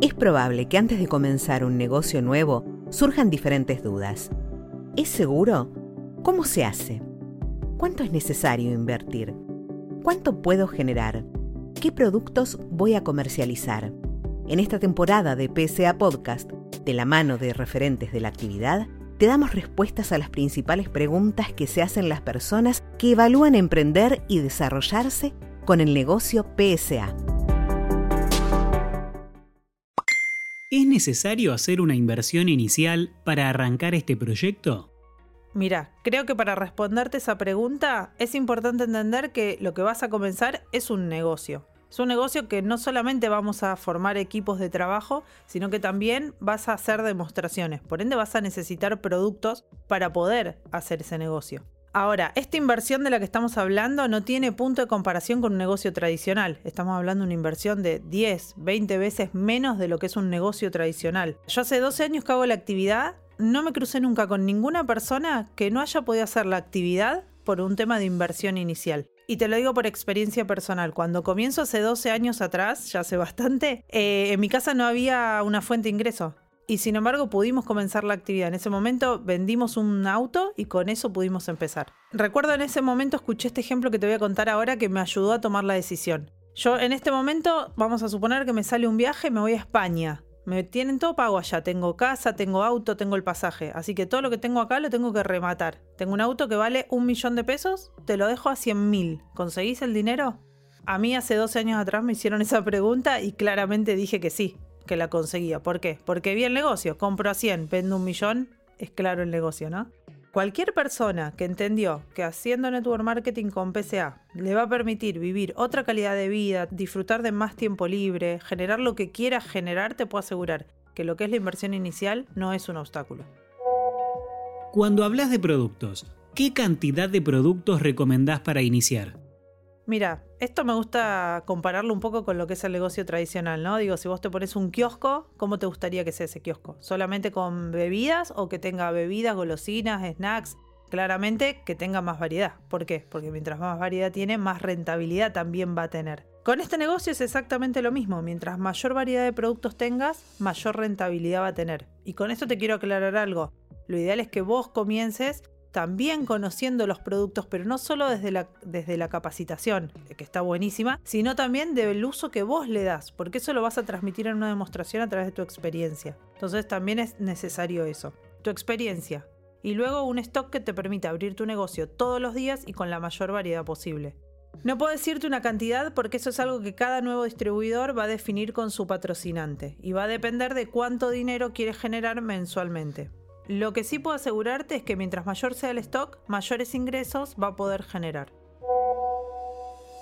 Es probable que antes de comenzar un negocio nuevo surjan diferentes dudas. ¿Es seguro? ¿Cómo se hace? ¿Cuánto es necesario invertir? ¿Cuánto puedo generar? ¿Qué productos voy a comercializar? En esta temporada de PSA Podcast, de la mano de referentes de la actividad, te damos respuestas a las principales preguntas que se hacen las personas que evalúan emprender y desarrollarse con el negocio PSA. ¿Es necesario hacer una inversión inicial para arrancar este proyecto? Mira, creo que para responderte esa pregunta es importante entender que lo que vas a comenzar es un negocio. Es un negocio que no solamente vamos a formar equipos de trabajo, sino que también vas a hacer demostraciones. Por ende vas a necesitar productos para poder hacer ese negocio. Ahora, esta inversión de la que estamos hablando no tiene punto de comparación con un negocio tradicional. Estamos hablando de una inversión de 10, 20 veces menos de lo que es un negocio tradicional. Yo hace 12 años que hago la actividad, no me crucé nunca con ninguna persona que no haya podido hacer la actividad por un tema de inversión inicial. Y te lo digo por experiencia personal. Cuando comienzo hace 12 años atrás, ya hace bastante, eh, en mi casa no había una fuente de ingreso y sin embargo pudimos comenzar la actividad. En ese momento vendimos un auto y con eso pudimos empezar. Recuerdo en ese momento escuché este ejemplo que te voy a contar ahora que me ayudó a tomar la decisión. Yo en este momento vamos a suponer que me sale un viaje me voy a España. Me tienen todo pago allá. Tengo casa, tengo auto, tengo el pasaje. Así que todo lo que tengo acá lo tengo que rematar. Tengo un auto que vale un millón de pesos, te lo dejo a 100 mil. ¿Conseguís el dinero? A mí hace 12 años atrás me hicieron esa pregunta y claramente dije que sí que la conseguía. ¿Por qué? Porque vi el negocio. Compro a 100, vendo un millón. Es claro el negocio, ¿no? Cualquier persona que entendió que haciendo network marketing con PCA le va a permitir vivir otra calidad de vida, disfrutar de más tiempo libre, generar lo que quiera generar, te puedo asegurar que lo que es la inversión inicial no es un obstáculo. Cuando hablas de productos, ¿qué cantidad de productos recomendás para iniciar? Mira, esto me gusta compararlo un poco con lo que es el negocio tradicional, ¿no? Digo, si vos te pones un kiosco, ¿cómo te gustaría que sea ese kiosco? ¿Solamente con bebidas o que tenga bebidas, golosinas, snacks? Claramente que tenga más variedad. ¿Por qué? Porque mientras más variedad tiene, más rentabilidad también va a tener. Con este negocio es exactamente lo mismo. Mientras mayor variedad de productos tengas, mayor rentabilidad va a tener. Y con esto te quiero aclarar algo. Lo ideal es que vos comiences también conociendo los productos, pero no solo desde la, desde la capacitación, que está buenísima, sino también del uso que vos le das, porque eso lo vas a transmitir en una demostración a través de tu experiencia. Entonces también es necesario eso, tu experiencia. Y luego un stock que te permita abrir tu negocio todos los días y con la mayor variedad posible. No puedo decirte una cantidad porque eso es algo que cada nuevo distribuidor va a definir con su patrocinante y va a depender de cuánto dinero quieres generar mensualmente. Lo que sí puedo asegurarte es que mientras mayor sea el stock, mayores ingresos va a poder generar.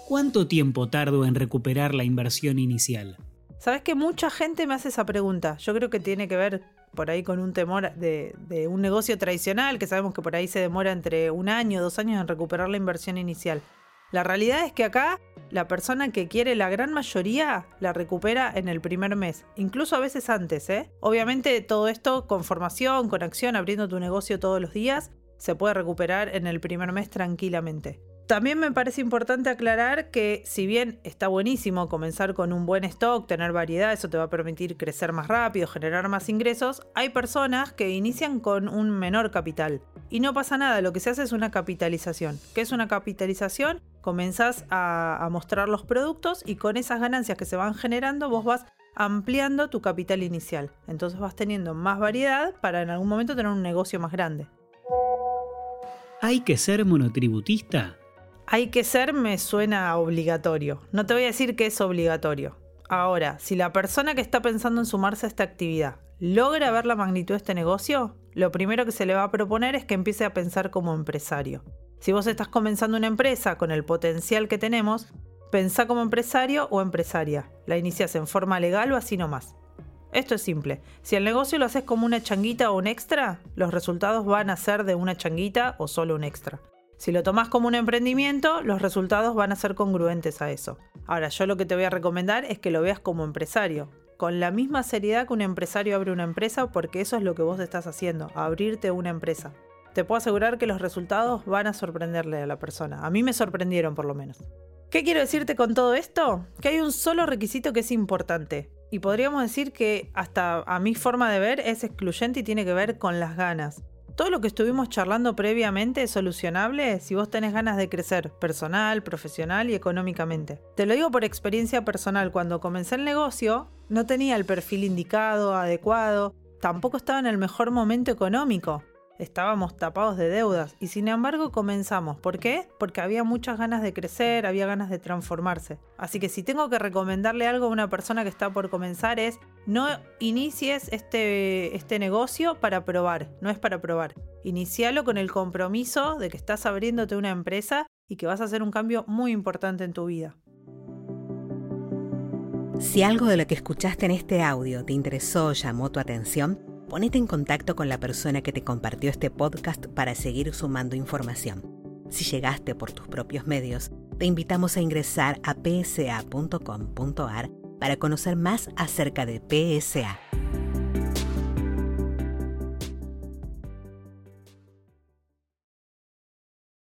¿Cuánto tiempo tardo en recuperar la inversión inicial? Sabes que mucha gente me hace esa pregunta. Yo creo que tiene que ver por ahí con un temor de, de, un negocio tradicional, que sabemos que por ahí se demora entre un año o dos años en recuperar la inversión inicial. La realidad es que acá la persona que quiere la gran mayoría la recupera en el primer mes, incluso a veces antes, ¿eh? Obviamente todo esto con formación, con acción, abriendo tu negocio todos los días, se puede recuperar en el primer mes tranquilamente. También me parece importante aclarar que si bien está buenísimo comenzar con un buen stock, tener variedad, eso te va a permitir crecer más rápido, generar más ingresos, hay personas que inician con un menor capital. Y no pasa nada, lo que se hace es una capitalización. ¿Qué es una capitalización? Comenzás a, a mostrar los productos y con esas ganancias que se van generando vos vas ampliando tu capital inicial. Entonces vas teniendo más variedad para en algún momento tener un negocio más grande. ¿Hay que ser monotributista? hay que ser me suena obligatorio. No te voy a decir que es obligatorio. Ahora, si la persona que está pensando en sumarse a esta actividad logra ver la magnitud de este negocio, lo primero que se le va a proponer es que empiece a pensar como empresario. Si vos estás comenzando una empresa con el potencial que tenemos, pensá como empresario o empresaria. La inicias en forma legal o así nomás. Esto es simple. Si el negocio lo haces como una changuita o un extra, los resultados van a ser de una changuita o solo un extra. Si lo tomas como un emprendimiento, los resultados van a ser congruentes a eso. Ahora, yo lo que te voy a recomendar es que lo veas como empresario, con la misma seriedad que un empresario abre una empresa, porque eso es lo que vos estás haciendo, abrirte una empresa. Te puedo asegurar que los resultados van a sorprenderle a la persona. A mí me sorprendieron por lo menos. ¿Qué quiero decirte con todo esto? Que hay un solo requisito que es importante. Y podríamos decir que hasta a mi forma de ver es excluyente y tiene que ver con las ganas. Todo lo que estuvimos charlando previamente es solucionable si vos tenés ganas de crecer personal, profesional y económicamente. Te lo digo por experiencia personal, cuando comencé el negocio no tenía el perfil indicado, adecuado, tampoco estaba en el mejor momento económico estábamos tapados de deudas y sin embargo comenzamos. ¿Por qué? Porque había muchas ganas de crecer, había ganas de transformarse. Así que si tengo que recomendarle algo a una persona que está por comenzar es no inicies este, este negocio para probar, no es para probar. Inicialo con el compromiso de que estás abriéndote una empresa y que vas a hacer un cambio muy importante en tu vida. Si algo de lo que escuchaste en este audio te interesó llamó tu atención, ponete en contacto con la persona que te compartió este podcast para seguir sumando información. Si llegaste por tus propios medios, te invitamos a ingresar a psa.com.ar para conocer más acerca de PSA